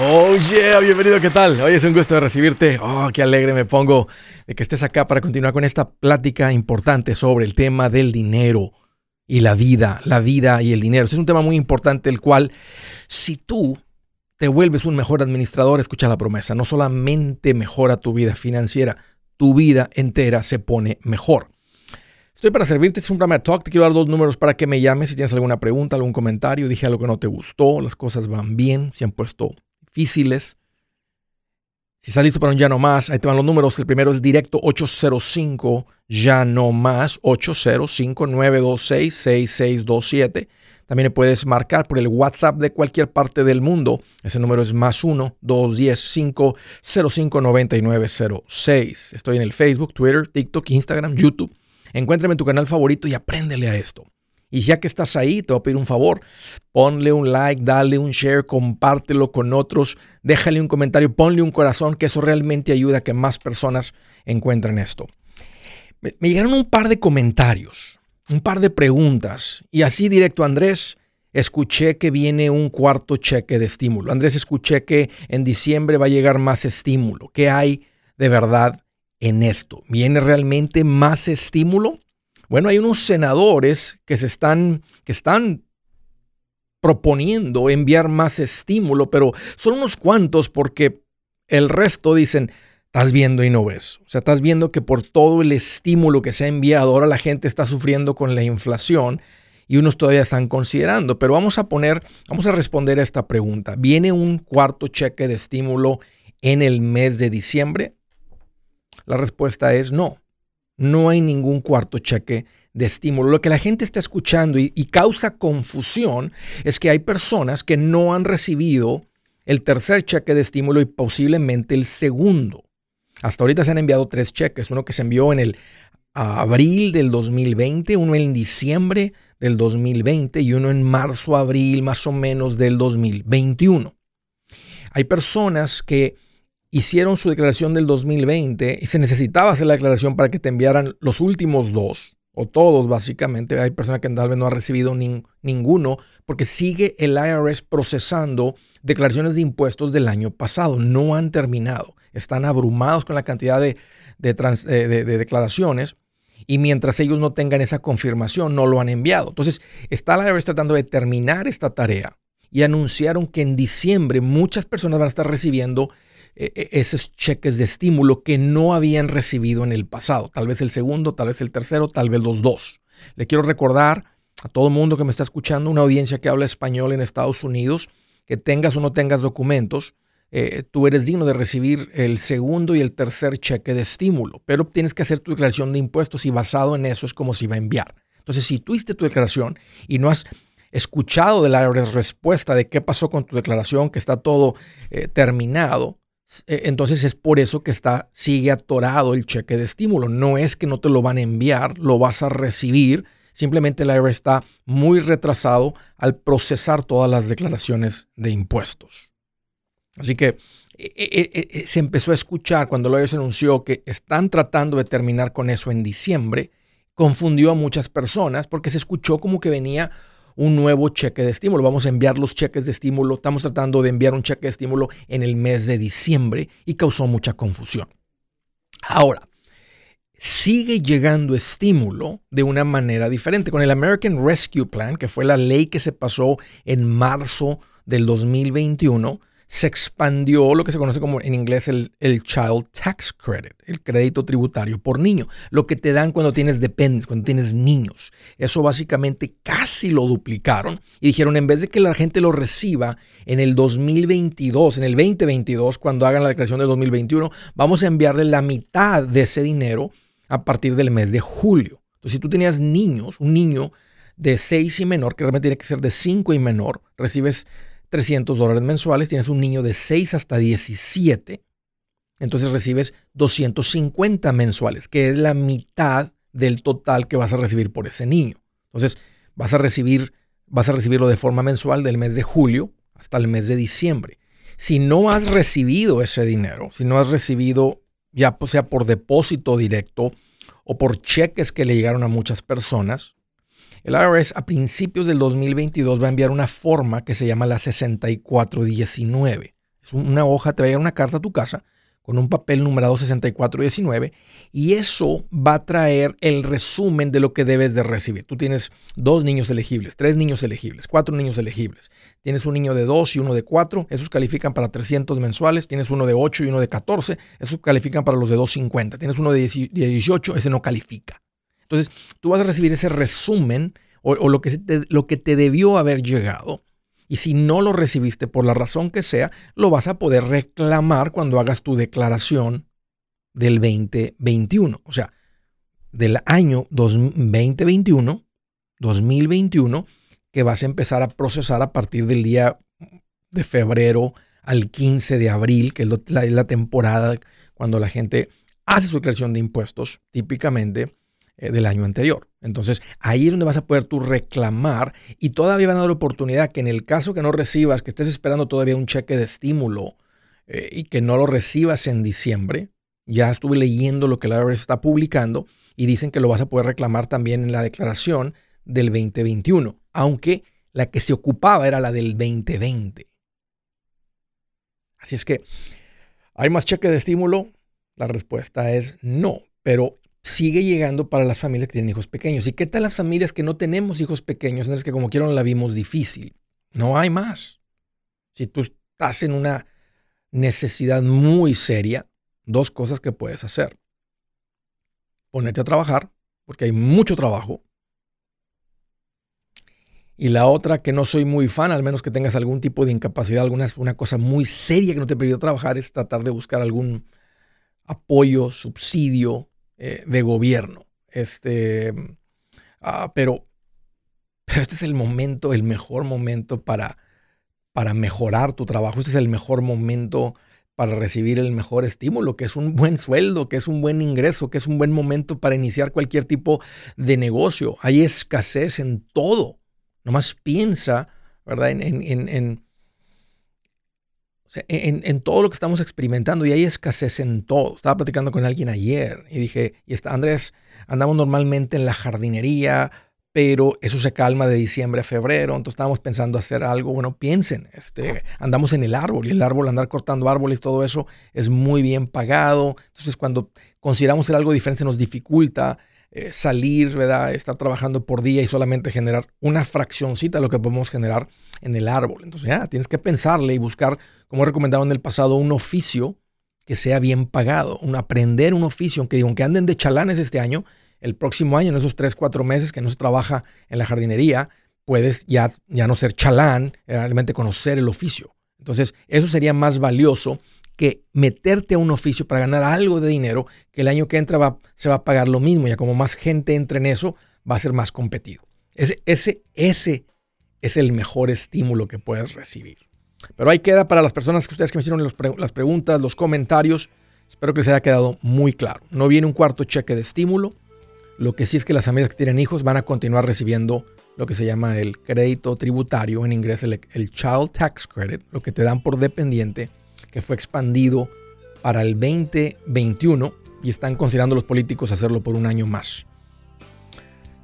Oh yeah, bienvenido, ¿qué tal? Hoy es un gusto de recibirte. Oh, qué alegre me pongo de que estés acá para continuar con esta plática importante sobre el tema del dinero y la vida, la vida y el dinero. es un tema muy importante el cual si tú te vuelves un mejor administrador, escucha la promesa, no solamente mejora tu vida financiera, tu vida entera se pone mejor. Estoy para servirte, es un programa talk. Te quiero dar dos números para que me llames si tienes alguna pregunta, algún comentario. Dije algo que no te gustó, las cosas van bien, se han puesto difíciles. Si estás listo para un ya no más, ahí te van los números. El primero es directo 805 ya no más 805 926 6627. También puedes marcar por el WhatsApp de cualquier parte del mundo. Ese número es más 1 210 505 9906. Estoy en el Facebook, Twitter, TikTok, Instagram, YouTube. Encuéntrame en tu canal favorito y apréndele a esto. Y ya que estás ahí, te voy a pedir un favor. Ponle un like, dale un share, compártelo con otros, déjale un comentario, ponle un corazón, que eso realmente ayuda a que más personas encuentren esto. Me, llegaron un par de comentarios, un par de preguntas. Y así directo, Andrés, escuché que viene un cuarto cheque de estímulo. Andrés, escuché que en diciembre va a llegar más estímulo. ¿Qué hay de verdad en esto? ¿Viene realmente más estímulo? Bueno, hay unos senadores que se están, que están proponiendo enviar más estímulo, pero son unos cuantos porque el resto dicen, estás viendo y no ves. O sea, estás viendo que por todo el estímulo que se ha enviado, ahora la gente está sufriendo con la inflación y unos todavía están considerando. Pero vamos a poner, vamos a responder a esta pregunta. ¿Viene un cuarto cheque de estímulo en el mes de diciembre? La respuesta es no no hay ningún cuarto cheque de estímulo. Lo que la gente está escuchando y, causa confusión es que hay personas que no han recibido el tercer cheque de estímulo y posiblemente el segundo. Hasta ahorita se han enviado tres cheques, uno que se envió en el abril del 2020, uno en diciembre del 2020 y uno en marzo, abril más o menos del 2021. Hay personas que hicieron su declaración del 2020 y se necesitaba hacer la declaración para que te enviaran los últimos dos, o todos básicamente. Hay personas que tal vez no han recibido ninguno, porque sigue el IRS procesando declaraciones de impuestos del año pasado. No han terminado. Están abrumados con la cantidad de, de declaraciones. Y mientras ellos no tengan esa confirmación, no lo han enviado. Entonces, está el IRS tratando de terminar esta tarea y anunciaron que en diciembre muchas personas van a estar recibiendo e, e, esos cheques de estímulo que no habían recibido en el pasado. Tal vez el segundo, tal vez el tercero, tal vez los dos. Le quiero recordar a todo el mundo que me está escuchando, una audiencia que habla español en Estados Unidos, que tengas o no tengas documentos, eh, tú eres digno de recibir el segundo y el tercer cheque de estímulo, pero tienes que hacer tu declaración de impuestos y basado en eso es como si va a enviar. Entonces, si tú hiciste tu declaración y no has escuchado de la respuesta de qué pasó con tu declaración, que está todo eh, terminado, entonces es por eso que está, sigue atorado el cheque de estímulo. No es que no te lo van a enviar, lo vas a recibir. Simplemente el IRS está muy retrasado al procesar todas las declaraciones de impuestos. Así que e, e, se empezó a escuchar cuando el IRS anunció que están tratando de terminar con eso en diciembre. Confundió a muchas personas porque se escuchó como que venía un nuevo cheque de estímulo. Vamos a enviar los cheques de estímulo. Estamos tratando de enviar un cheque de estímulo en el mes de diciembre y causó mucha confusión. Ahora, sigue llegando estímulo de una manera diferente. Con el American Rescue Plan, que fue la ley que se pasó en marzo del 2021, se expandió lo que se conoce como en inglés el, Child Tax Credit, el crédito tributario por niño, lo que te dan cuando tienes dependes, cuando tienes niños. Eso básicamente casi lo duplicaron y dijeron en vez de que la gente lo reciba en el 2022, en el 2022, cuando hagan la declaración del 2021, vamos a enviarle la mitad de ese dinero a partir del mes de julio. Entonces, si tú tenías niños, un niño de 6 y menor, que realmente tiene que ser de 5 y menor, recibes 300 dólares mensuales, tienes un niño de 6 hasta 17, entonces recibes 250 mensuales, que es la mitad del total que vas a recibir por ese niño. Entonces, vas a recibir vas a recibirlo de forma mensual del mes de julio hasta el mes de diciembre. Si no has recibido ese dinero, si no has recibido ya sea por depósito directo o por cheques que le llegaron a muchas personas, el IRS a principios del 2022 va a enviar una forma que se llama la 6419. Es una hoja, te va a llegar una carta a tu casa con un papel numerado 6419 y eso va a traer el resumen de lo que debes de recibir. Tú tienes dos niños elegibles, tres niños elegibles, cuatro niños elegibles. Tienes un niño de dos y uno de cuatro, esos califican para 300 mensuales. Tienes uno de 8 y uno de 14, esos califican para los de 250. Tienes uno de 18, ese no califica. Entonces, tú vas a recibir ese resumen o, lo, que lo que te debió haber llegado y si no lo recibiste por la razón que sea, lo vas a poder reclamar cuando hagas tu declaración del 2021. O sea, del año 2021, 2021, que vas a empezar a procesar a partir del día de febrero al 15 de abril, que es la, temporada cuando la gente hace su declaración de impuestos, típicamente del año anterior. Entonces, ahí es donde vas a poder tú reclamar y todavía van a dar oportunidad que en el caso que no recibas, que estés esperando todavía un cheque de estímulo eh, y que no lo recibas en diciembre, ya estuve leyendo lo que la IRS está publicando y dicen que lo vas a poder reclamar también en la declaración del 2021, aunque la que se ocupaba era la del 2020. Así es que, ¿hay más cheque de estímulo? La respuesta es no, pero sigue llegando para las familias que tienen hijos pequeños. ¿Y qué tal las familias que no tenemos hijos pequeños? En las que como quieran la vimos difícil. No hay más. Si tú estás en una necesidad muy seria, dos cosas que puedes hacer. Ponerte a trabajar, porque hay mucho trabajo. Y la otra que no soy muy fan, al menos que tengas algún tipo de incapacidad, alguna una cosa muy seria que no te permita trabajar, es tratar de buscar algún apoyo, subsidio, eh, de gobierno. Este, ah, pero, pero este es el momento, el mejor momento para, para mejorar tu trabajo. Este es el mejor momento para recibir el mejor estímulo, que es un buen sueldo, que es un buen ingreso, que es un buen momento para iniciar cualquier tipo de negocio. Hay escasez en todo. Nomás piensa, ¿verdad? en en, todo lo que estamos experimentando y hay escasez en todo. Estaba platicando con alguien ayer y dije, y está, Andrés, andamos normalmente en la jardinería, pero eso se calma de diciembre a febrero, entonces estábamos pensando hacer algo, bueno, piensen, este, andamos en el árbol y el árbol, andar cortando árboles, todo eso es muy bien pagado, entonces cuando consideramos hacer algo diferente nos dificulta eh, salir, ¿verdad? Estar trabajando por día y solamente generar una fraccioncita de lo que podemos generar en el árbol. Entonces ya tienes que pensarle y buscar, como he recomendado en el pasado, un oficio que sea bien pagado, un aprender un oficio, aunque, aunque anden de chalanes este año, el próximo año, en esos tres, cuatro meses que no se trabaja en la jardinería, puedes ya, ya no ser chalán, realmente conocer el oficio. Entonces, eso sería más valioso que meterte a un oficio para ganar algo de dinero, que el año que entra va, se va a pagar lo mismo. Ya como más gente entre en eso, va a ser más competido. Ese, ese, ese es el mejor estímulo que puedes recibir. Pero ahí queda para las personas que ustedes me hicieron las preguntas, los comentarios. Espero que les haya quedado muy claro. No viene un cuarto cheque de estímulo. Lo que sí es que las familias que tienen hijos van a continuar recibiendo lo que se llama el crédito tributario, en inglés el, el Child Tax Credit, lo que te dan por dependiente que fue expandido para el 2021 y están considerando los políticos hacerlo por un año más.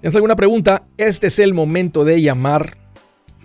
¿Tienes alguna pregunta? Este es el momento de llamar.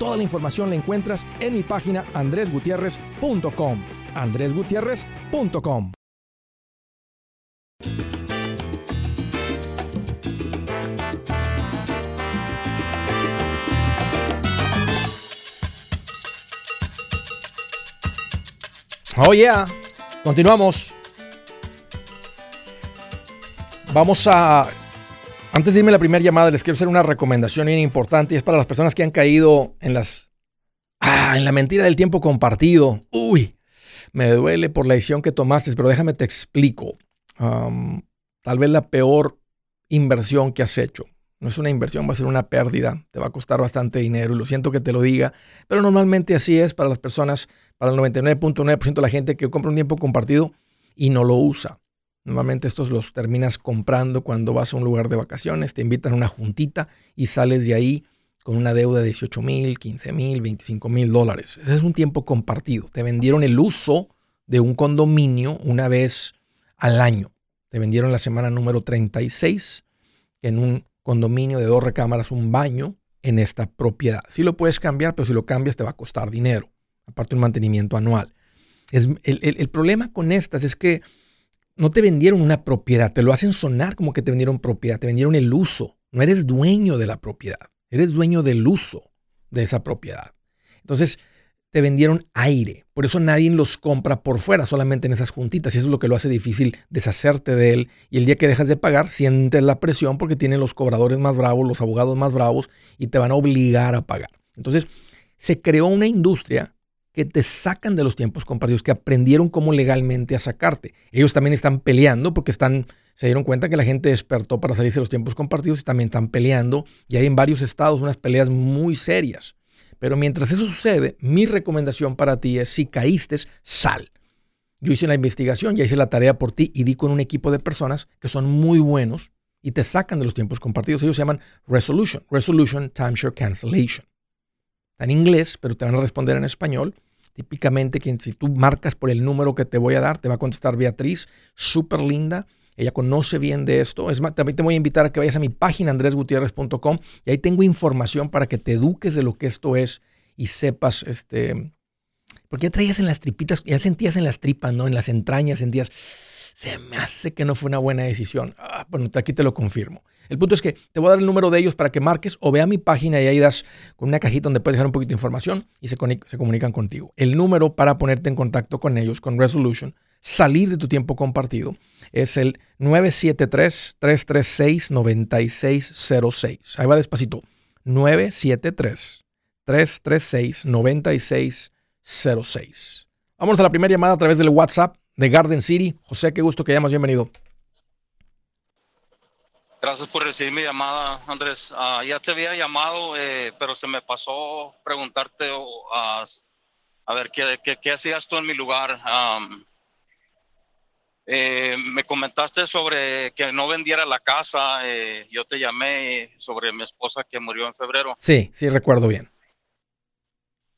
Toda la información la encuentras en mi página andresgutierrez.com. andresgutierrez.com. Oh yeah, continuamos. Vamos a antes de irme a la primera llamada, les quiero hacer una recomendación bien importante y es para las personas que han caído en las. Ah, en la mentira del tiempo compartido. Uy, me duele por la decisión que tomaste, pero déjame te explico. tal vez la peor inversión que has hecho. No es una inversión, va a ser una pérdida. Te va a costar bastante dinero y lo siento que te lo diga, pero normalmente así es para las personas, para el 99.9% de la gente que compra un tiempo compartido y no lo usa. Normalmente estos los terminas comprando cuando vas a un lugar de vacaciones, te invitan a una juntita y sales de ahí con una deuda de 18 mil, 15 mil, 25 mil dólares. Ese es un tiempo compartido. Te vendieron el uso de un condominio una vez al año. Te vendieron la semana número 36 en un condominio de dos recámaras, un baño en esta propiedad. Si lo puedes cambiar, pero si lo cambias te va a costar dinero, aparte un mantenimiento anual. Es, el problema con estas es que no te vendieron una propiedad, te lo hacen sonar como que te vendieron propiedad, te vendieron el uso. No eres dueño de la propiedad, eres dueño del uso de esa propiedad. Entonces, te vendieron aire. Por eso nadie los compra por fuera, solamente en esas juntitas. Y eso es lo que lo hace difícil deshacerte de él. Y el día que dejas de pagar, sientes la presión porque tienen los cobradores más bravos, los abogados más bravos y te van a obligar a pagar. Entonces, se creó una industria que te sacan de los tiempos compartidos, que aprendieron cómo legalmente a sacarte. Ellos también están peleando porque están, se dieron cuenta que la gente despertó para salirse de los tiempos compartidos y también están peleando. Y hay en varios estados unas peleas muy serias. Pero mientras eso sucede, mi recomendación para ti es, si caíste, sal. Yo hice una investigación, ya hice la tarea por ti y di con un equipo de personas que son muy buenos y te sacan de los tiempos compartidos. Ellos se llaman Resolution, Resolution Timeshare Cancellation. En inglés, pero te van a responder en español. Típicamente, quien, si tú marcas por el número que te voy a dar, te va a contestar Beatriz, súper linda. Ella conoce bien de esto. Es más, también te voy a invitar a que vayas a mi página andresgutierrez.com y ahí tengo información para que te eduques de lo que esto es y sepas, este, porque ya traías en las tripitas, ya sentías en las tripas, ¿no? En las entrañas sentías, se me hace que no fue una buena decisión. Ah, bueno, aquí te lo confirmo. El punto es que te voy a dar el número de ellos para que marques o vea mi página y ahí das con una cajita donde puedes dejar un poquito de información y se, se comunican contigo. El número para ponerte en contacto con ellos, con Resolution, salir de tu tiempo compartido, es el 973-336-9606. Ahí va despacito. 973-336-9606. Vamos a la primera llamada a través del WhatsApp de Garden City. José, qué gusto que llamas, bienvenido. Gracias por recibir mi llamada, Andrés. Ah, ya te había llamado, eh, pero se me pasó preguntarte a ver ¿qué, qué, hacías tú en mi lugar. Eh, me comentaste sobre que no vendiera la casa. Eh, yo te llamé sobre mi esposa que murió en febrero. Sí, sí, recuerdo bien.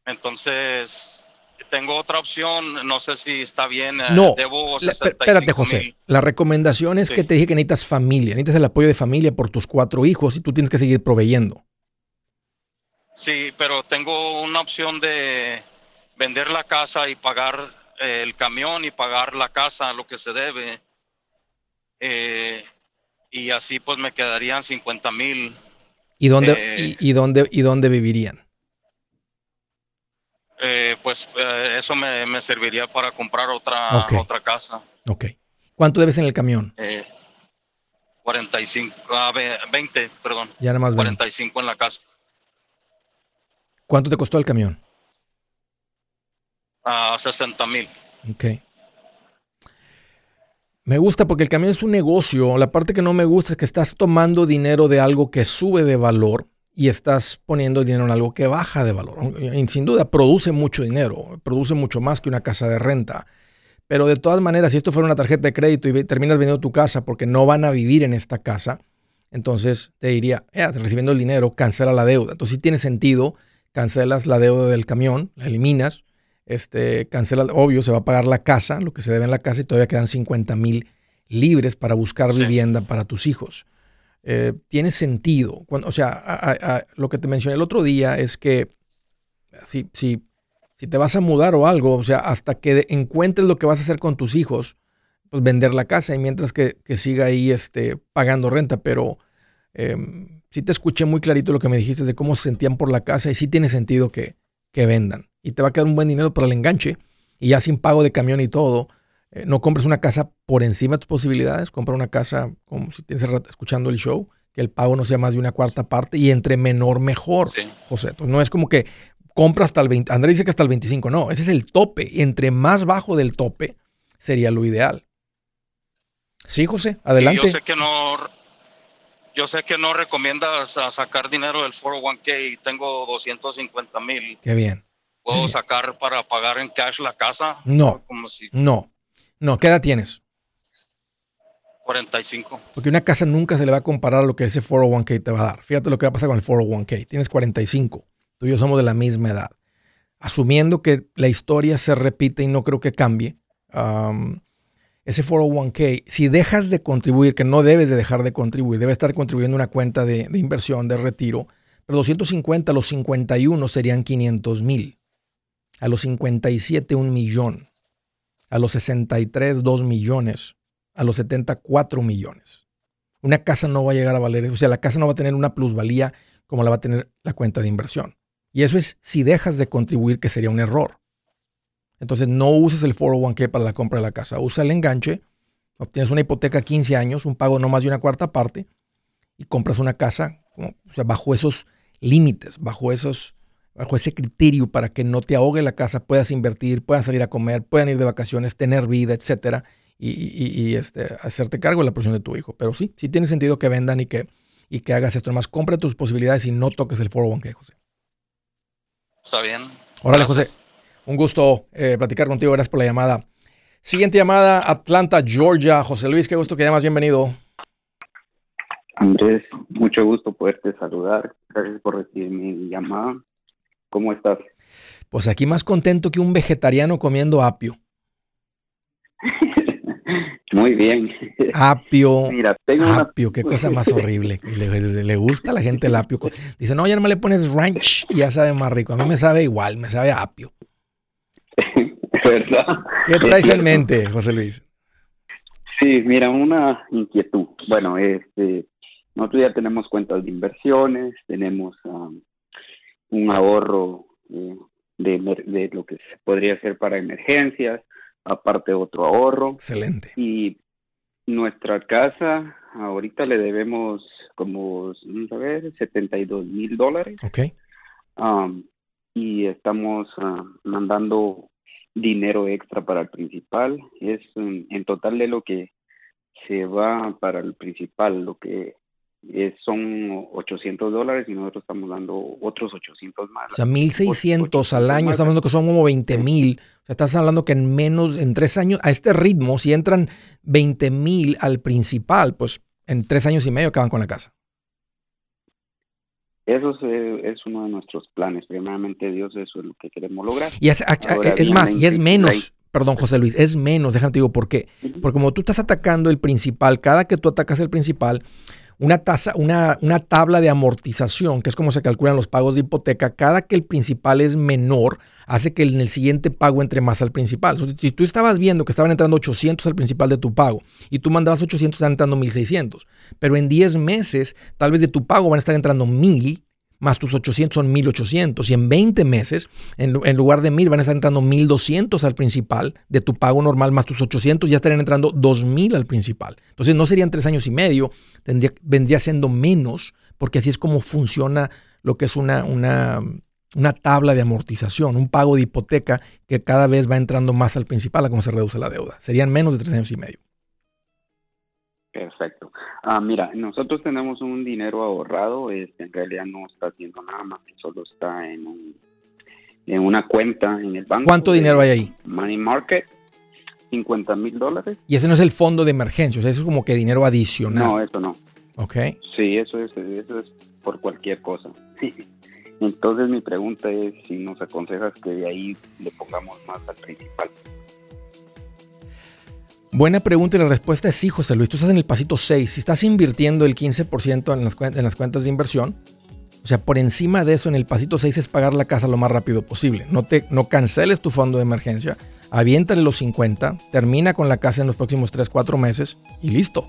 Entonces, tengo otra opción, no sé si está bien. Eh, no, debo espérate, José. La recomendación es que te dije que necesitas familia, necesitas el apoyo de familia por tus cuatro hijos y tú tienes que seguir proveyendo. Sí, pero tengo una opción de vender la casa y pagar eh, el camión y pagar la casa, lo que se debe. Eh, y así pues me quedarían 50 mil. ¿Y dónde, y, dónde, ¿Y dónde vivirían? Eh, pues eh, eso me, serviría para comprar otra, otra casa. Ok. ¿Cuánto debes en el camión? Eh, 45, 20, perdón. Ya nada más 45 en la casa. ¿Cuánto te costó el camión? A 60 mil. Ok. Me gusta porque el camión es un negocio. La parte que no me gusta es que estás tomando dinero de algo que sube de valor y estás poniendo dinero en algo que baja de valor. Y sin duda produce mucho dinero, produce mucho más que una casa de renta. Pero de todas maneras, si esto fuera una tarjeta de crédito y terminas vendiendo tu casa porque no van a vivir en esta casa, entonces te diría, eh, recibiendo el dinero, cancela la deuda. Entonces sí tiene sentido, cancelas la deuda del camión, la eliminas, este, cancela, obvio, se va a pagar la casa, lo que se debe en la casa y todavía quedan 50 mil libres para buscar vivienda para tus hijos. Eh, tiene sentido. Cuando, o sea, lo que te mencioné el otro día es que si, si, si te vas a mudar o algo, o sea, hasta que encuentres lo que vas a hacer con tus hijos, pues vender la casa y mientras que, siga ahí este, pagando renta. Pero eh, sí te escuché muy clarito lo que me dijiste de cómo se sentían por la casa y sí tiene sentido que, que vendan. Y te va a quedar un buen dinero para el enganche y ya sin pago de camión y todo eh, no compres una casa por encima de tus posibilidades, compra una casa como si tienes escuchando el show, que el pago no sea más de una cuarta parte y entre menor mejor, José. Entonces, no es como que compra hasta el 20, Andrés dice que hasta el 25, no, ese es el tope. Y entre más bajo del tope sería lo ideal. Sí, José, adelante. yo sé que no, yo sé que no recomiendas sacar dinero del 401k y tengo 250 mil. Qué bien. ¿Puedo sacar para pagar en cash la casa? No. Como si... No. No, ¿qué edad tienes? 45. Porque una casa nunca se le va a comparar a lo que ese 401k te va a dar. Fíjate lo que va a pasar con el 401k. Tienes 45. Tú y yo somos de la misma edad. Asumiendo que la historia se repite y no creo que cambie, ese 401k, si dejas de contribuir, que no debes de dejar de contribuir, debe estar contribuyendo una cuenta de, de inversión, de retiro, pero 250 a los 51 serían 500 mil. A los 57, un millón a los 63, 2 millones, a los 74 millones. Una casa no va a llegar a valer, o sea, la casa no va a tener una plusvalía como la va a tener la cuenta de inversión. Y eso es si dejas de contribuir, que sería un error. Entonces no uses el 401k para la compra de la casa, usa el enganche, obtienes una hipoteca a 15 años, un pago no más de una cuarta parte, y compras una casa bajo esos límites, bajo esos bajo ese criterio para que no te ahogue la casa, puedas invertir, puedan salir a comer, puedan ir de vacaciones, tener vida, etcétera, y, este, hacerte cargo de la presión de tu hijo. Pero sí, sí tiene sentido que vendan y que, y que hagas esto. Además, compra tus posibilidades y no toques el 401k, José. Está bien. Órale, José. Un gusto eh, platicar contigo. Gracias por la llamada. Siguiente llamada, Atlanta, Georgia. José Luis, qué gusto que llamas. Bienvenido. Andrés, mucho gusto poderte saludar. Gracias por recibir mi llamada. ¿Cómo estás? Pues aquí más contento que un vegetariano comiendo apio. Muy bien. Apio. Mira, tengo apio, qué cosa más horrible. Le, gusta a la gente el apio. Dice, no, ya no me le pones ranch y ya sabe más rico. A mí me sabe igual, me sabe apio. ¿Verdad? ¿Qué traes en mente, José Luis? Sí, mira, una inquietud. Bueno, este, nosotros ya tenemos cuentas de inversiones, tenemos um, un ahorro eh, de, de, lo que se podría hacer para emergencias, aparte otro ahorro. Excelente. Y nuestra casa, ahorita le debemos como, vamos a ver, 72 mil dólares. Ok. Um, y estamos uh, mandando dinero extra para el principal. Es en total de lo que se va para el principal, lo que eh, son 800 dólares y nosotros estamos dando otros 800 más. O sea, 1.600 al año, estamos hablando que son como 20 mil. O sea, estás hablando que en menos, en tres años, a este ritmo, si entran 20 mil al principal, pues en tres años y medio acaban con la casa. Eso es, eh, uno de nuestros planes. Primeramente, Dios, eso es lo que queremos lograr. Y es, es más, y es menos. Perdón, José Luis, es menos, déjame te digo por qué. Porque como tú estás atacando el principal, cada que tú atacas el principal, una, tasa, una, una, tabla de amortización, que es como se calculan los pagos de hipoteca, cada que el principal es menor, hace que en el siguiente pago entre más al principal. si tú estabas viendo que estaban entrando 800 al principal de tu pago y tú mandabas 800, están entrando 1600. Pero en 10 meses, tal vez de tu pago van a estar entrando 1000 más tus 800 son 1800. Y en 20 meses, en, lugar de 1000, van a estar entrando 1200 al principal de tu pago normal, más tus 800 ya estarían entrando 2000 al principal. Entonces no serían tres años y medio, tendría, vendría siendo menos, porque así es como funciona lo que es una, una, una tabla de amortización, un pago de hipoteca que cada vez va entrando más al principal a cómo se reduce la deuda. Serían menos de tres años y medio. Perfecto. Ah, mira, nosotros tenemos un dinero ahorrado, este, en realidad no está haciendo nada más, solo está en, un, en una cuenta en el banco. ¿Cuánto dinero hay ahí? Money Market, 50 mil dólares. Y ese no es el fondo de emergencia, o sea, eso es como que dinero adicional. No, eso no. Ok. Sí, eso es, eso es por cualquier cosa. Entonces mi pregunta es si nos aconsejas que de ahí le pongamos más al principal. Buena pregunta y la respuesta es sí, José Luis. Tú estás en el pasito 6. Si estás invirtiendo el 15% en las, en las cuentas de inversión, o sea, por encima de eso, en el pasito 6 es pagar la casa lo más rápido posible. No, te, no canceles tu fondo de emergencia, aviéntale los 50, termina con la casa en los próximos 3, 4 meses y listo.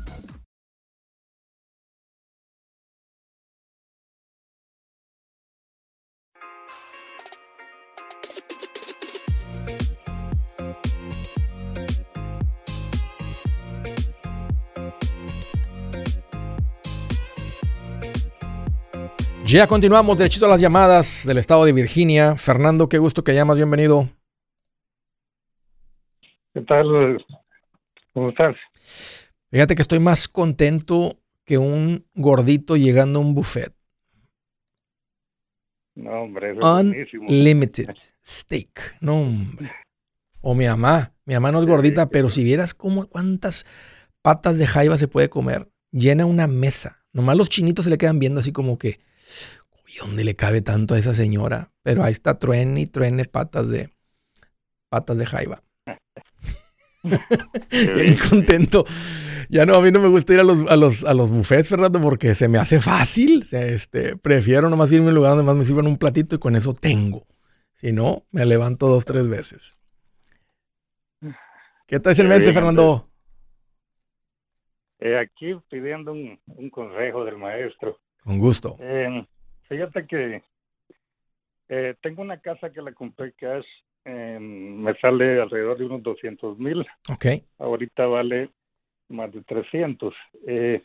Ya continuamos derechito a las llamadas del estado de Virginia. Fernando, qué gusto que llamas, bienvenido. ¿Qué tal? ¿Cómo estás? Fíjate que estoy más contento que un gordito llegando a un buffet. No, hombre, eso es. Unlimited steak. No, hombre. O mi mamá. Mi mamá no es gordita, pero si vieras cómo, cuántas patas de jaiba se puede comer, llena una mesa. Nomás los chinitos se le quedan viendo así como que, ¿y dónde le cabe tanto a esa señora? Pero ahí está truene y truene patas de, patas de jaiba. Bien contento. Ya no, a mí no me gusta ir a los, a los, a los buffets, Fernando, porque se me hace fácil. O sea, este, prefiero nomás irme a un lugar donde más me sirvan un platito y con eso tengo. Si no, me levanto dos, tres veces. ¿Qué traes en mente, Fernando? Eh, aquí pidiendo un, un consejo del maestro. Con gusto. Eh, fíjate que eh, tengo una casa que la compré cash, eh, me sale alrededor de unos 200 mil, Ok. ahorita vale más de 300. Eh,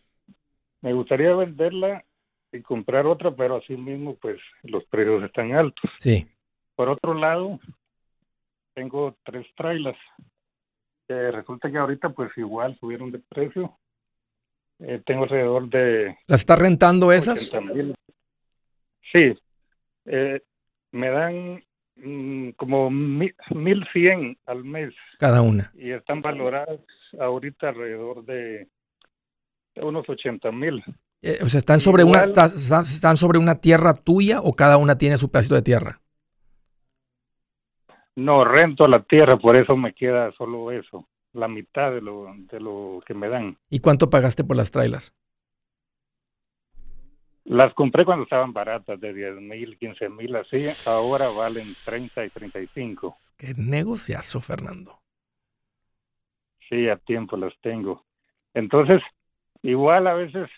me gustaría venderla y comprar otra, pero así mismo pues los precios están altos. Sí. Por otro lado, tengo tres trailers. Eh, resulta que ahorita pues igual subieron de precio. Eh, tengo alrededor de ¿Las estás rentando esas? 80 mil. Sí, eh, me dan como mi- 1100 al mes Cada una. y están valoradas ahorita alrededor de, unos 80 mil. Eh, o sea, ¿están sobre, una, Igual- ta- están están sobre una tierra tuya o cada una tiene su pedacito de tierra? No rento la tierra, por eso me queda solo eso, la mitad de lo, de lo que me dan. ¿Y cuánto pagaste por las trailas? Las compré cuando estaban baratas, de 10 mil, 15 mil, así. Ahora valen 30 y 35. Qué negociazo, Fernando. Sí, a tiempo las tengo. Entonces, igual a veces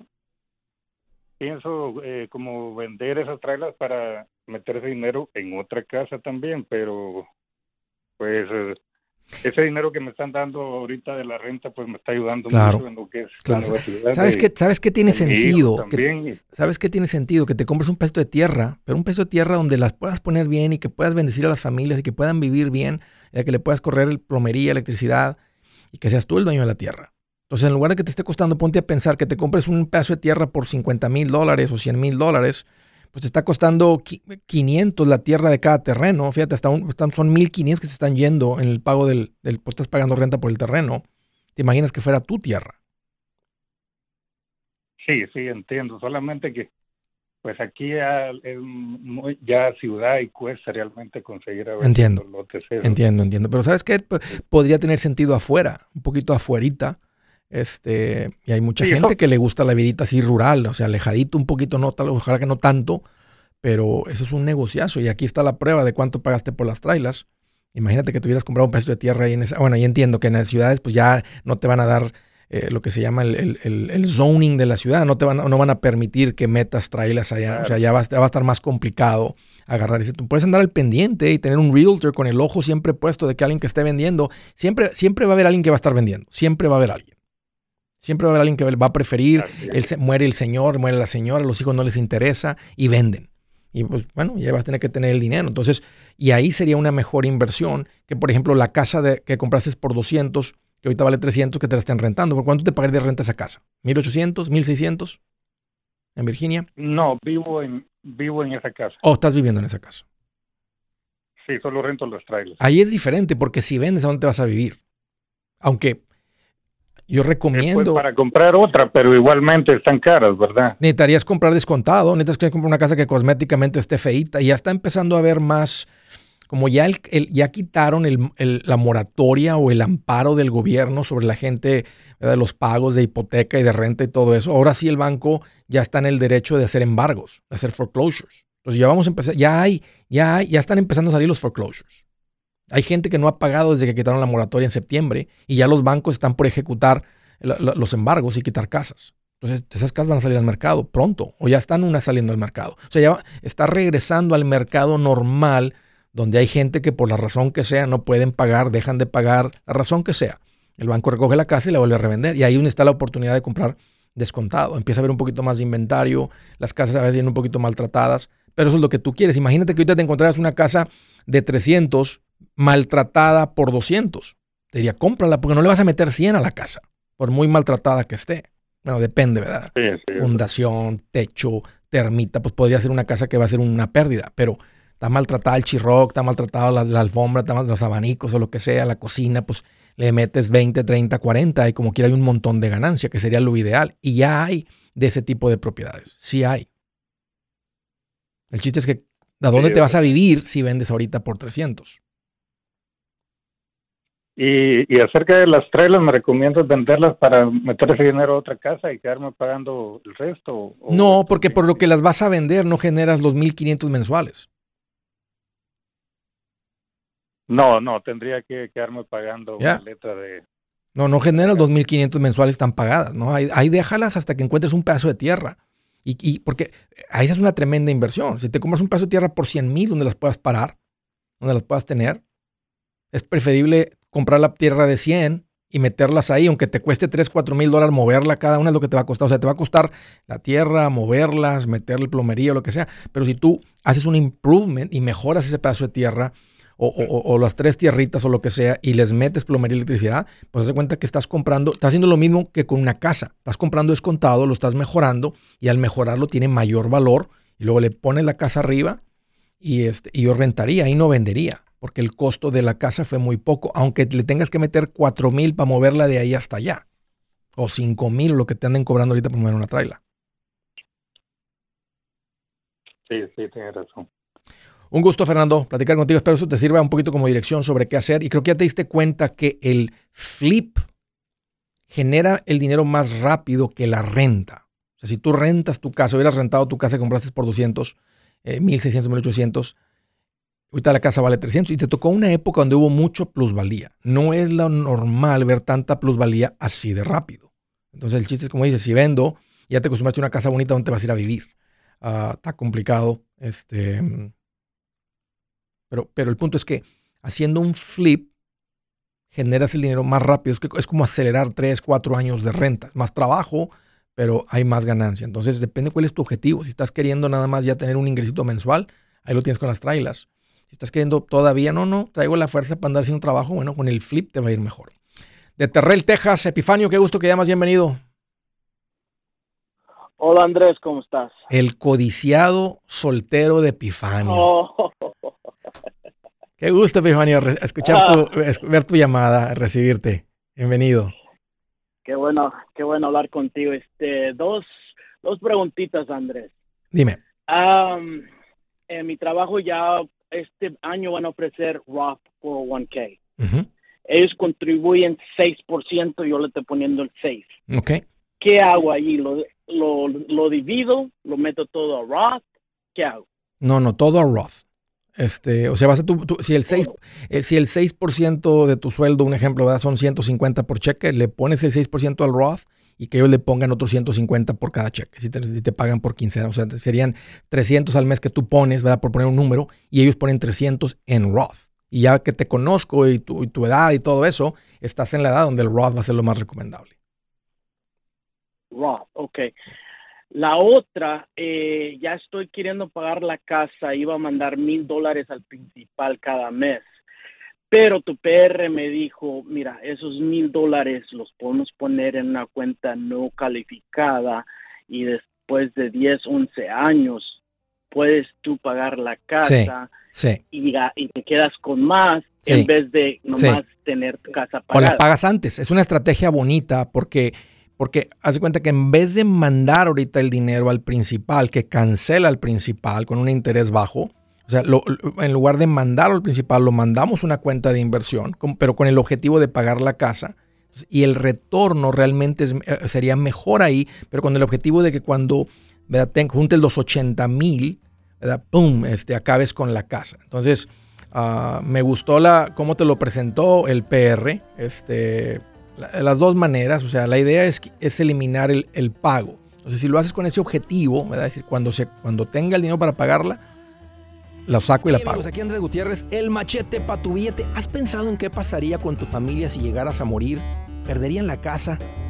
pienso eh, como vender esas trailas para meter ese dinero en otra casa también, pero pues eh, ese dinero que me están dando ahorita de la renta, pues me está ayudando Claro, mucho en lo que es claro. la universidad ¿Sabes qué, ¿Sabes qué tiene sentido? Que-. ¿Sabes qué tiene sentido? Que te compres un peso de tierra, pero un peso de tierra donde las puedas poner bien y que puedas bendecir a las familias y que puedan vivir bien, ya que le puedas correr el plomería, electricidad y que seas tú el dueño de la tierra. Entonces, en lugar de que te esté costando, ponte a pensar que te compres un pedazo de tierra por 50 mil dólares o 100 mil dólares, pues te está costando qui- 500 la tierra de cada terreno. Fíjate, hasta un- están- son 1500 que se están yendo en el pago del, del pues estás pagando renta por el terreno. ¿Te imaginas que fuera tu tierra? Sí, sí, entiendo. Solamente que, pues aquí ya es muy- ya ciudad y cuesta realmente conseguir a veces Entiendo. los lotes esos. Entiendo, entiendo. Pero ¿sabes qué? Podría tener sentido afuera, un poquito afuerita. Este, y hay mucha Sí, gente eso- que le gusta la vidita así rural, o sea, alejadito un poquito, no, tal, ojalá que no tanto, pero eso es un negociazo. Y aquí está la prueba de cuánto pagaste por las trailas. Imagínate que tuvieras comprado un peso de tierra ahí en esa. Bueno, y entiendo que en las ciudades, pues ya no te van a dar eh, lo que se llama el, el- el- el zoning de la ciudad, no te van, a- no van a permitir que metas trailas allá. O sea, ya va, ya va a estar más complicado agarrar ese. Tú puedes andar al pendiente y tener un realtor con el ojo siempre puesto de que alguien que esté vendiendo, siempre, siempre va a haber alguien que va a estar vendiendo. Siempre va a haber alguien. Siempre va a haber alguien que va a preferir el se- muere el señor, muere la señora, los hijos no les interesa y venden. Y pues bueno, ya vas a tener que tener el dinero. Entonces, y ahí sería una mejor inversión que, por ejemplo, la casa de, que compraste por 200, que ahorita vale 300, que te la estén rentando. ¿Por cuánto te pagaría de renta esa casa? ¿1800? ¿1600? ¿En Virginia? No, vivo en vivo en esa casa. ¿O estás viviendo en esa casa? Sí, solo rento los trailers. Ahí es diferente porque si vendes, ¿a dónde te vas a vivir? Aunque yo recomiendo... Después para comprar otra, pero igualmente están caras, ¿verdad? Necesitarías comprar descontado, necesitas comprar una casa que cosméticamente esté feíta y ya está empezando a haber más, como ya, el, el- ya quitaron el- la moratoria o el amparo del gobierno sobre la gente, ¿verdad? los pagos de hipoteca y de renta y todo eso, ahora sí el banco ya está en el derecho de hacer embargos, de hacer foreclosures. Entonces ya vamos a empezar, ya hay, ya hay, ya están empezando a salir los foreclosures. Hay gente que no ha pagado desde que quitaron la moratoria en septiembre y ya los bancos están por ejecutar los embargos y quitar casas. Entonces, esas casas van a salir al mercado pronto, o ya están unas saliendo al mercado. O sea, ya está regresando al mercado normal, donde hay gente que por la razón que sea no pueden pagar, dejan de pagar, la razón que sea. El banco recoge la casa y la vuelve a revender. Y ahí está la oportunidad de comprar descontado. Empieza a haber un poquito más de inventario, las casas a veces vienen un poquito maltratadas, pero eso es lo que tú quieres. Imagínate que ahorita te encontraras una casa de 300 maltratada por 200. Te diría, cómprala porque no le vas a meter 100 a la casa, por muy maltratada que esté. Bueno, depende, ¿verdad? Sí, sí. fundación, techo, termita, pues podría ser una casa que va a ser una pérdida, pero está maltratada el chirroc, está maltratada la, la alfombra, está los abanicos o lo que sea, la cocina, pues le metes 20, 30, 40 y como quiera hay un montón de ganancia, que sería lo ideal. Y ya hay de ese tipo de propiedades, sí hay. El chiste es que, ¿a dónde Sí, te vas a vivir si vendes ahorita por 300? Y, y acerca de las trailers, ¿me recomiendas venderlas para meter ese dinero a otra casa y quedarme pagando el resto? o- No, porque por lo que las vas a vender no generas los 1.500 mensuales. No, no, tendría que quedarme pagando Ya. la letra de... No, no generas 2.500 mensuales tan pagadas, ¿no? Ahí, ahí déjalas hasta que encuentres un pedazo de tierra. Y, y porque ahí es una tremenda inversión. Si te compras un pedazo de tierra por 100 mil donde las puedas parar, donde las puedas tener, es preferible comprar la tierra de 100 y meterlas ahí, aunque te cueste 3, 4 mil dólares moverla, cada una es lo que te va a costar. O sea, te va a costar la tierra, moverlas, meterle plomería o lo que sea. Pero si tú haces un improvement y mejoras ese pedazo de tierra, o, o- las tres tierritas o lo que sea, y les metes plomería y electricidad, pues haz de cuenta que estás comprando, estás haciendo lo mismo que con una casa. Estás comprando descontado, lo estás mejorando, y al mejorarlo tiene mayor valor, y luego le pones la casa arriba, y, este, y yo rentaría y no vendería, porque el costo de la casa fue muy poco, aunque le tengas que meter 4 mil para moverla de ahí hasta allá, o 5 mil, lo que te anden cobrando ahorita por mover una traila. Sí, sí, tienes razón. Un gusto, Fernando, platicar contigo. Espero eso te sirva un poquito como dirección sobre qué hacer. Y creo que ya te diste cuenta que el flip genera el dinero más rápido que la renta. O sea, si tú rentas tu casa, hubieras rentado tu casa y compraste por 200, eh, 1600, 1800, ahorita la casa vale 300 y te tocó una época donde hubo mucho plusvalía. No es lo normal ver tanta plusvalía así de rápido. Entonces el chiste es como dices, si vendo, ya te acostumbraste a una casa bonita, ¿dónde te vas a ir a vivir? Ah, está complicado. Este, pero, pero el punto es que haciendo un flip, generas el dinero más rápido. Es, es como acelerar 3, 4 años de renta. Más trabajo, pero hay más ganancia. Entonces, depende cuál es tu objetivo. Si estás queriendo nada más ya tener un ingresito mensual, ahí lo tienes con las trailas. Si estás queriendo todavía, no, no, traigo la fuerza para andar sin un trabajo, bueno, con el flip te va a ir mejor. De Terrell, Texas, Epifanio, qué gusto que llamas, bienvenido. Hola Andrés, ¿cómo estás? El codiciado soltero de Epifanio. Oh. Qué gusto, Epifanio, escuchar tu, ah. ver tu llamada, recibirte. Bienvenido. Qué bueno, qué bueno hablar contigo. Este, dos, dos preguntitas, Andrés. Dime. en mi trabajo ya este año van a ofrecer Roth 401k. Ellos contribuyen 6%, yo le estoy poniendo el 6. Ok. ¿Qué hago allí? ¿Lo, lo, lo divido? ¿Lo meto todo a Roth? ¿Qué hago? No, no, todo a Roth. Este, o sea, vas a tu, si el 6, eh, si el 6% de tu sueldo, un ejemplo, ¿verdad? son 150 por cheque, le pones el 6% al Roth y que ellos le pongan otros 150 por cada cheque, si te, si te, pagan por quincena. O sea, serían 300 al mes que tú pones, ¿verdad? Por poner un número, y ellos ponen 300 en Roth. Y ya que te conozco y tu, y tu edad y todo eso, estás en la edad donde el Roth va a ser lo más recomendable. Roth, ok. La otra, eh, ya estoy queriendo pagar la casa, iba a mandar mil dólares al principal cada mes, pero tu PR me dijo, mira, esos mil dólares los podemos poner en una cuenta no calificada y después de 10, 11 años puedes tú pagar la casa Y, y, te quedas con más en vez de nomás tener tu casa pagada. O la pagas antes. Es una estrategia bonita porque porque hace cuenta que en vez de mandar ahorita el dinero al principal, que cancela al principal con un interés bajo, o sea, en lugar de mandarlo al principal, lo mandamos una cuenta de inversión, pero con el objetivo de pagar la casa. Y el retorno realmente eh, sería mejor ahí, pero con el objetivo de que cuando juntes los 80 mil, ¡pum!, este, acabes con la casa. Entonces, ah, me gustó la, cómo te lo presentó el PR. Este, las dos maneras, o sea, la idea es, es eliminar el, el, pago. Entonces, si lo haces con ese objetivo, ¿verdad? Es decir, cuando, se, cuando tenga el dinero para pagarla, la saco y la pago. Amigos, aquí Andrés Gutiérrez, el machete para tu billete. ¿Has pensado en qué pasaría con tu familia si llegaras a morir? ¿Perderían la casa?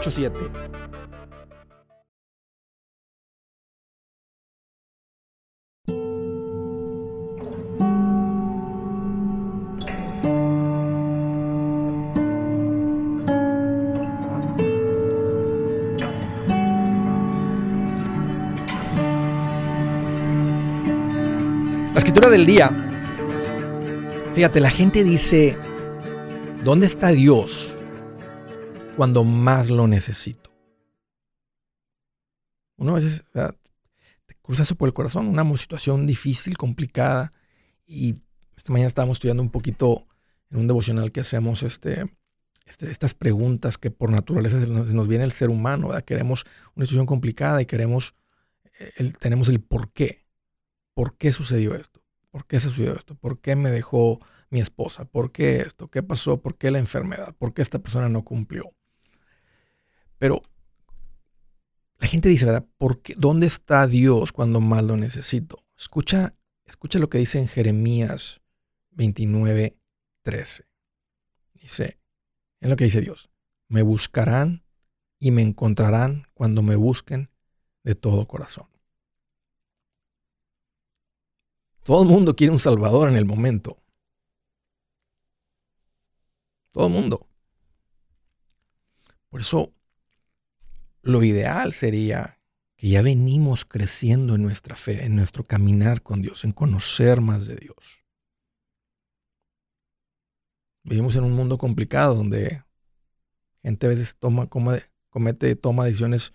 844-748-8887. 844-748-8887. escritura del día, fíjate, la gente dice, ¿dónde está Dios cuando más lo necesito? Uno a veces te cruza eso por el corazón, una situación difícil, complicada, y esta mañana estábamos estudiando un poquito en un devocional que hacemos este, este estas preguntas que por naturaleza nos, viene el ser humano, queremos una situación complicada y queremos, eh, tenemos el por qué. ¿Por qué sucedió esto? ¿Por qué sucedió esto? ¿Por qué me dejó mi esposa? ¿Por qué esto? ¿Qué pasó? ¿Por qué la enfermedad? ¿Por qué esta persona no cumplió? Pero la gente dice, ¿verdad? ¿Por? ¿Dónde está Dios cuando más lo necesito? Escucha, escucha lo que dice en Jeremías 29, 13. Dice, es lo que dice Dios. Me buscarán y me encontrarán cuando me busquen de todo corazón. Todo el mundo quiere un Salvador en el momento. Todo el mundo. Por eso, lo ideal sería que ya venimos creciendo en nuestra fe, en nuestro caminar con Dios, en conocer más de Dios. Vivimos en un mundo complicado donde gente a veces toma, comete, toma decisiones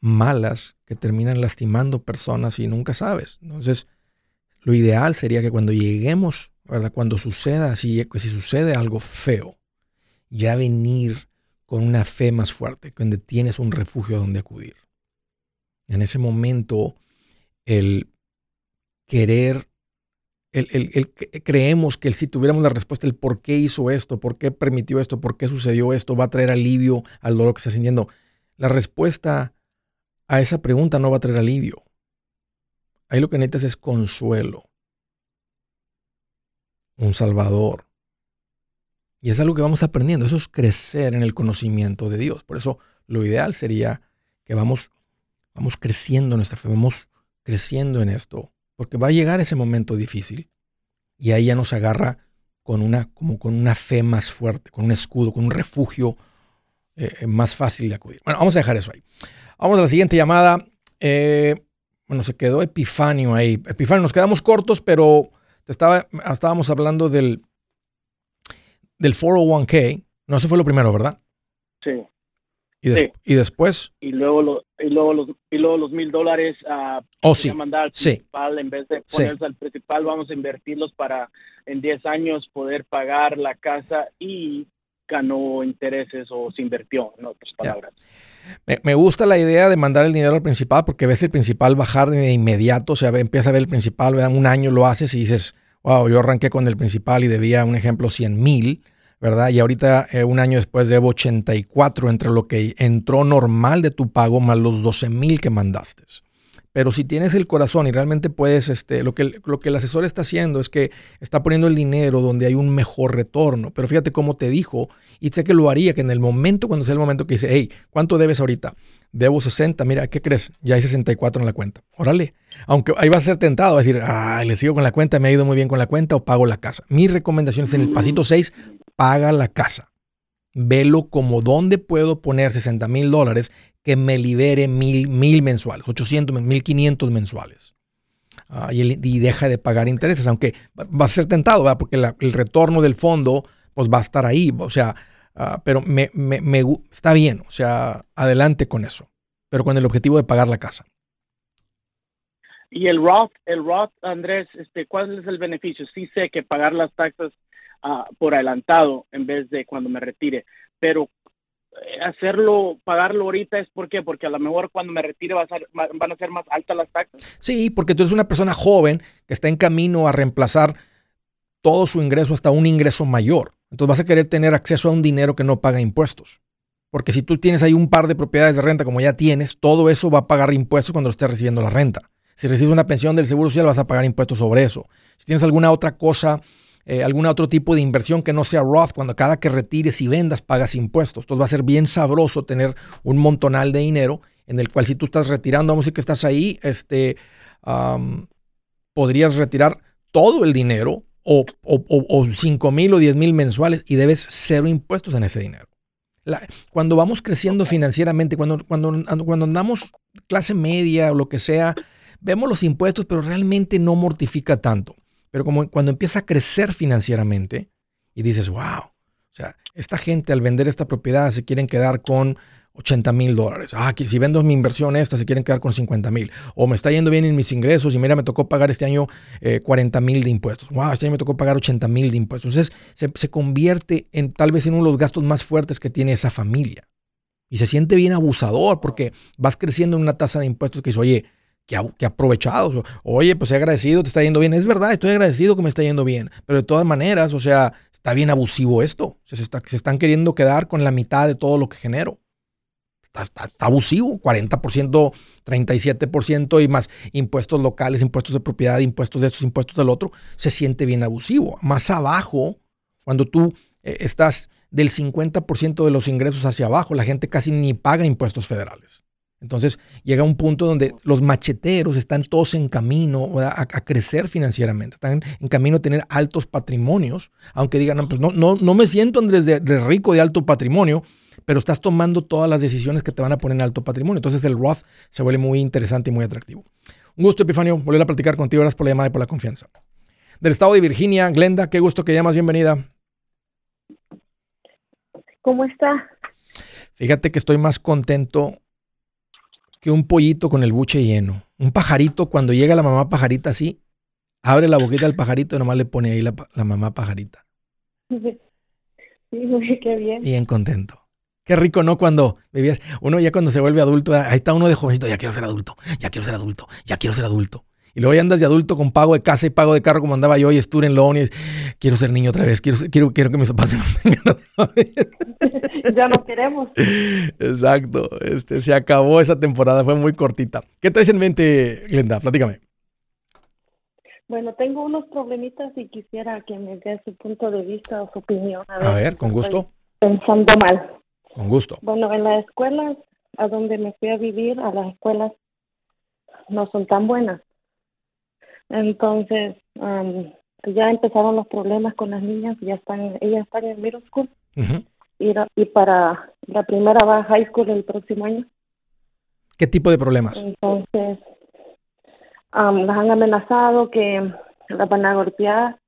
malas que terminan lastimando personas y nunca sabes. Entonces, lo ideal sería que cuando lleguemos, ¿verdad? Cuando suceda, si, si sucede algo feo, ya venir con una fe más fuerte, donde tienes un refugio donde acudir. En ese momento, el querer, el, creemos que si tuviéramos la respuesta, el por qué hizo esto, por qué permitió esto, por qué sucedió esto, va a traer alivio al dolor que está sintiendo. La respuesta a esa pregunta no va a traer alivio. Ahí lo que necesitas es consuelo, un salvador. Y es algo que vamos aprendiendo, eso es crecer en el conocimiento de Dios. Por eso lo ideal sería que vamos, vamos creciendo en nuestra fe, vamos creciendo en esto, porque va a llegar ese momento difícil y ahí ya nos agarra con una, como con una fe más fuerte, con un escudo, con un refugio eh, más fácil de acudir. Bueno, vamos a dejar eso ahí. Vamos a la siguiente llamada. Eh, bueno, se quedó Epifanio ahí. Epifanio, nos quedamos cortos, pero estaba, estábamos hablando del, del 401k. No, eso fue lo primero, ¿verdad? Sí. Y, después. Y luego, lo, y luego los y luego los mil dólares a oh, sí. mandar al principal en vez de ponerse al principal vamos a invertirlos para en 10 años poder pagar la casa y ganó intereses o se invirtió en otras palabras. Me, gusta la idea de mandar el dinero al principal porque ves el principal bajar de inmediato, o sea, empieza a ver el principal, un año lo haces y dices, wow, yo arranqué con el principal y debía, un ejemplo, 100 mil, ¿verdad? Y ahorita, eh, un año después, debo 84 entre lo que entró normal de tu pago más los 12 mil que mandaste. Pero si tienes el corazón y realmente puedes, este, lo, que, lo que el asesor está haciendo es que está poniendo el dinero donde hay un mejor retorno. Pero fíjate cómo te dijo, y sé que lo haría, que en el momento, cuando sea el momento que dice, hey, ¿cuánto debes ahorita? Debo 60, mira, ¿qué crees? Ya hay 64 en la cuenta. Órale. Aunque ahí va a ser tentado, a decir, ay, le sigo con la cuenta, me ha ido muy bien con la cuenta o pago la casa. Mi recomendación es en el pasito 6, paga la casa. Velo como dónde puedo poner 60 mil dólares que me libere mil, mil mensuales, 800, 1500 mensuales. Ah, y, deja de pagar intereses, aunque va a ser tentado, ¿verdad? porque el retorno del fondo pues va a estar ahí, o sea, ah, pero me, me, está bien, o sea, adelante con eso, pero con el objetivo de pagar la casa. Y el Roth, el Roth, Andrés, este, ¿cuál es el beneficio? Sí sé que pagar las taxas ah, por adelantado en vez de cuando me retire, pero eh, hacerlo, pagarlo ahorita es por qué? Porque a lo mejor cuando me retire va a ser, van a ser más altas las taxas. Sí, porque tú eres una persona joven que está en camino a reemplazar todo su ingreso hasta un ingreso mayor. Entonces vas a querer tener acceso a un dinero que no paga impuestos. Porque si tú tienes ahí un par de propiedades de renta como ya tienes, todo eso va a pagar impuestos cuando estés recibiendo la renta. Si recibes una pensión del Seguro Social, vas a pagar impuestos sobre eso. Si tienes alguna otra cosa eh, algún otro tipo de inversión que no sea Roth, cuando cada que retires y vendas pagas impuestos. Entonces va a ser bien sabroso tener un montonal de dinero en el cual si tú estás retirando, vamos a decir que estás ahí, este, podrías retirar todo el dinero o, o, 5 mil o 10 mil mensuales y debes cero impuestos en ese dinero. cuando vamos creciendo financieramente, cuando, cuando, cuando andamos clase media o lo que sea, vemos los impuestos, pero realmente no mortifica tanto. Pero como cuando empieza a crecer financieramente y dices, wow, o sea, esta gente al vender esta propiedad se quieren quedar con 80 mil dólares. Ah, que si vendo mi inversión esta, se quieren quedar con 50 mil. O me está yendo bien en mis ingresos y mira, me tocó pagar este año 40 eh, mil de impuestos. Wow, este año me tocó pagar 80 mil de impuestos. Entonces se, se, convierte en tal vez en uno de los gastos más fuertes que tiene esa familia. Y se siente bien abusador porque vas creciendo en una tasa de impuestos que dice, oye, que, aprovechado. Oye, pues he agradecido, te está yendo bien. Es verdad, estoy agradecido que me está yendo bien. Pero de todas maneras, o sea, está bien abusivo esto. se, se están queriendo quedar con la mitad de todo lo que genero. Está, abusivo, 40%, 37% y más impuestos locales, impuestos de propiedad, impuestos de estos, impuestos del otro, se siente bien abusivo. Más abajo, cuando tú eh, estás del 50% de los ingresos hacia abajo, la gente casi ni paga impuestos federales. Entonces llega un punto donde los macheteros están todos en camino a, crecer financieramente, están en camino a tener altos patrimonios, aunque digan, no, pues no, no, no me siento Andrés de, rico de alto patrimonio, pero estás tomando todas las decisiones que te van a poner en alto patrimonio. Entonces el Roth se vuelve muy interesante y muy atractivo. Un gusto, Epifanio, volver a platicar contigo. Gracias por la llamada y por la confianza. Del estado de Virginia, Glenda, qué gusto que llamas, bienvenida. ¿Cómo está? Fíjate que estoy más contento que un pollito con el buche lleno. Un pajarito, cuando llega la mamá pajarita así, abre la boquita del pajarito y nomás le pone ahí la, la mamá pajarita. Sí, qué bien. Bien contento. Qué rico, ¿no? Cuando vivías, uno ya cuando se vuelve adulto, ahí está uno de jovencito, ya quiero ser adulto, ya quiero ser adulto, ya quiero ser adulto. Y luego ya andas de adulto con pago de casa y pago de carro como andaba yo y student loan y quiero ser niño otra vez, quiero, quiero, quiero que mis papás se mantengan otra vez. ya no queremos. Exacto, este, se acabó esa temporada, fue muy cortita. ¿Qué traes en mente, Glenda? Platícame. Bueno, tengo unos problemitas y quisiera que me dé su punto de vista o su opinión. A ver, a ver con gusto. Pensando mal. Con gusto. Bueno, en las escuelas a donde me fui a vivir, a las escuelas no son tan buenas. Entonces, ya empezaron los problemas con las niñas, ya están, ellas están en middle school. y, y para la primera va a high school el próximo año. ¿Qué tipo de problemas? Entonces, las han amenazado que las van a golpear.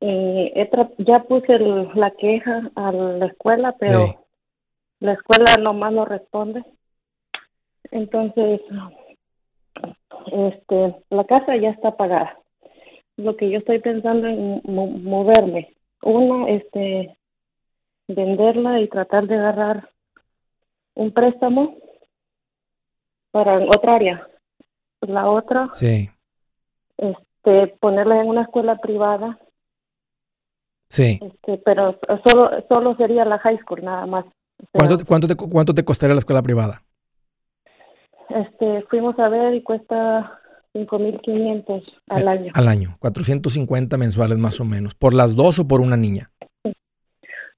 Ya puse la queja a la escuela, pero la escuela nomás no responde. Entonces, este, la casa ya está pagada. Lo que yo estoy pensando en moverme. Uno, este, venderla y tratar de agarrar un préstamo para otra área. La otra, sí. este, ponerla en una escuela privada. Sí. Este, pero solo, solo sería la high school nada más. ¿Cuánto, cuánto, te, ¿Cuánto te costaría la escuela privada? Este, fuimos a ver y cuesta 5.500 al eh, año. Al año, 450 mensuales más o menos. ¿Por las dos o por una niña?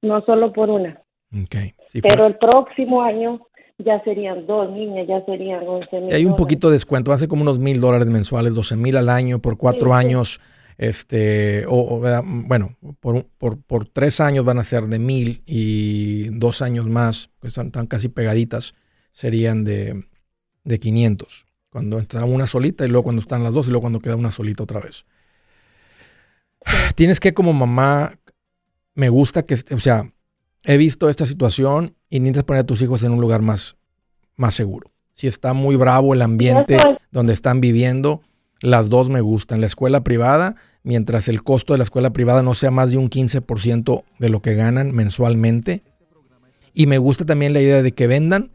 No solo por una. Okay. Pero el próximo año ya serían dos niñas, ya serían 11 mil. Hay un poquito de descuento, hace como unos mil dólares mensuales, 12 mil al año por cuatro años. Este, o, bueno, por, por, por, tres años van a ser de mil y dos años más, que están, están casi pegaditas, serían de, de 500. Cuando está una solita y luego cuando están las dos y luego cuando queda una solita otra vez. Tienes que como mamá, me gusta que, o sea, he visto esta situación y necesitas poner a tus hijos en un lugar más, más seguro. Si está muy bravo el ambiente donde están viviendo, las dos me gustan. La escuela privada, mientras el costo de la escuela privada no sea más de un 15% de lo que ganan mensualmente. Y me gusta también la idea de que vendan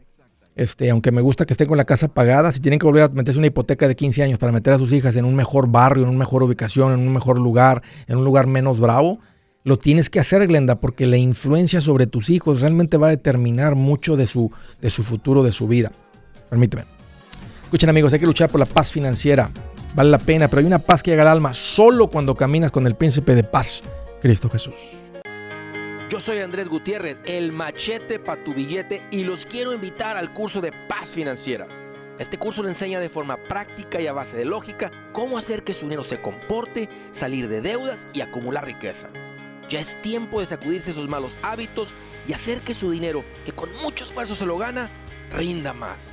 este, aunque me gusta que estén con la casa pagada, si tienen que volver a meterse una hipoteca de 15 años para meter a sus hijas en un mejor barrio, en una mejor ubicación, en un mejor lugar, en un lugar menos bravo, lo tienes que hacer, Glenda, porque la influencia sobre tus hijos realmente va a determinar mucho de su, de su futuro, de su vida. Permíteme. Escuchen amigos, hay que luchar por la paz financiera. Vale la pena, pero hay una paz que llega al alma solo cuando caminas con el príncipe de paz, Cristo Jesús. Yo soy Andrés Gutiérrez, el machete para tu billete y los quiero invitar al curso de paz financiera. Este curso le enseña de forma práctica y a base de lógica cómo hacer que su dinero se comporte, salir de deudas y acumular riqueza. Ya es tiempo de sacudirse esos malos hábitos y hacer que su dinero, que con mucho esfuerzo se lo gana, rinda más.